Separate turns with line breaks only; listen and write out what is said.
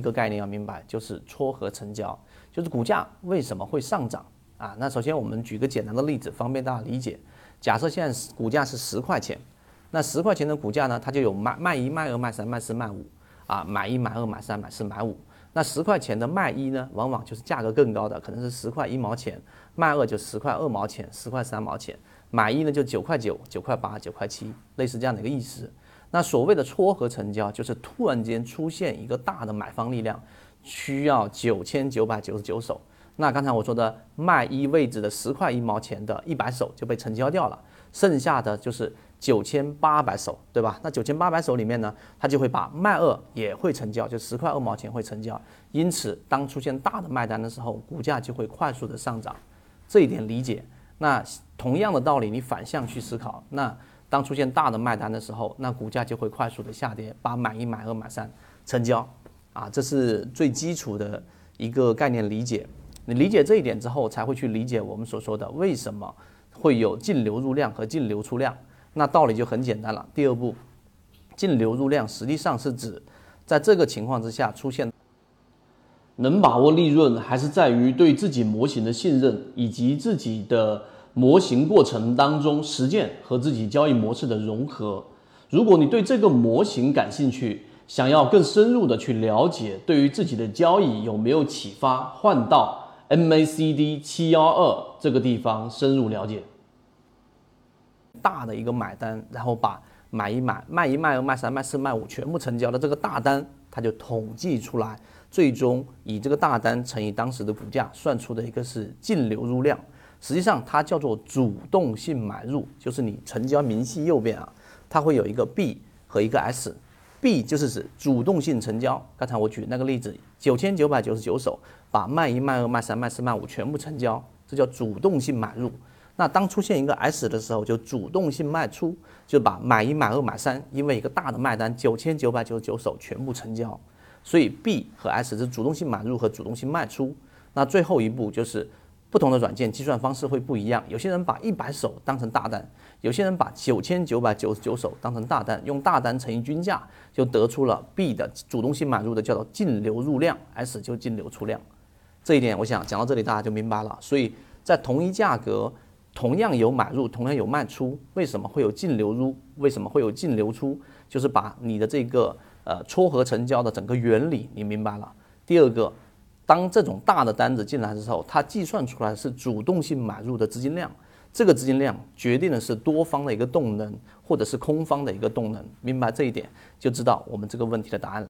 一个概念要明白，就是撮合成交，就是股价为什么会上涨啊？那首先我们举个简单的例子，方便大家理解。假设现在股价是十块钱，那十块钱的股价呢，它就有卖卖一、卖二、卖三、卖四、卖五啊，买一、买二、买三、买四、买五。那十块钱的卖一呢，往往就是价格更高的，可能是十块一毛钱；卖二就十块二毛钱、十块三毛钱；买一呢就九块九、九块八、九块七，类似这样的一个意思。那所谓的撮合成交，就是突然间出现一个大的买方力量，需要九千九百九十九手。那刚才我说的卖一位置的十块一毛钱的一百手就被成交掉了，剩下的就是九千八百手，对吧？那九千八百手里面呢，它就会把卖二也会成交，就十块二毛钱会成交。因此，当出现大的卖单的时候，股价就会快速的上涨。这一点理解。那同样的道理，你反向去思考，那。当出现大的卖单的时候，那股价就会快速的下跌，把买一、买二、买三成交，啊，这是最基础的一个概念理解。你理解这一点之后，才会去理解我们所说的为什么会有净流入量和净流出量。那道理就很简单了。第二步，净流入量实际上是指在这个情况之下出现，
能把握利润，还是在于对自己模型的信任以及自己的。模型过程当中实践和自己交易模式的融合。如果你对这个模型感兴趣，想要更深入的去了解，对于自己的交易有没有启发，换到 MACD 七幺二这个地方深入了解。
大的一个买单，然后把买一买、卖一卖二、卖三卖四卖五全部成交的这个大单，它就统计出来，最终以这个大单乘以当时的股价算出的一个是净流入量。实际上它叫做主动性买入，就是你成交明细右边啊，它会有一个 B 和一个 S，B 就是指主动性成交。刚才我举那个例子，九千九百九十九手把卖一卖二卖三卖四卖五全部成交，这叫主动性买入。那当出现一个 S 的时候，就主动性卖出，就把买一买二买三，因为一个大的卖单九千九百九十九手全部成交。所以 B 和 S 是主动性买入和主动性卖出。那最后一步就是。不同的软件计算方式会不一样，有些人把一百手当成大单，有些人把九千九百九十九手当成大单，用大单乘以均价，就得出了 B 的主动性买入的叫做净流入量，S 就净流出量。这一点我想讲到这里大家就明白了。所以在同一价格，同样有买入，同样有卖出，为什么会有净流入？为什么会有净流出？就是把你的这个呃撮合成交的整个原理你明白了。第二个。当这种大的单子进来的时候，它计算出来是主动性买入的资金量，这个资金量决定的是多方的一个动能，或者是空方的一个动能。明白这一点，就知道我们这个问题的答案了。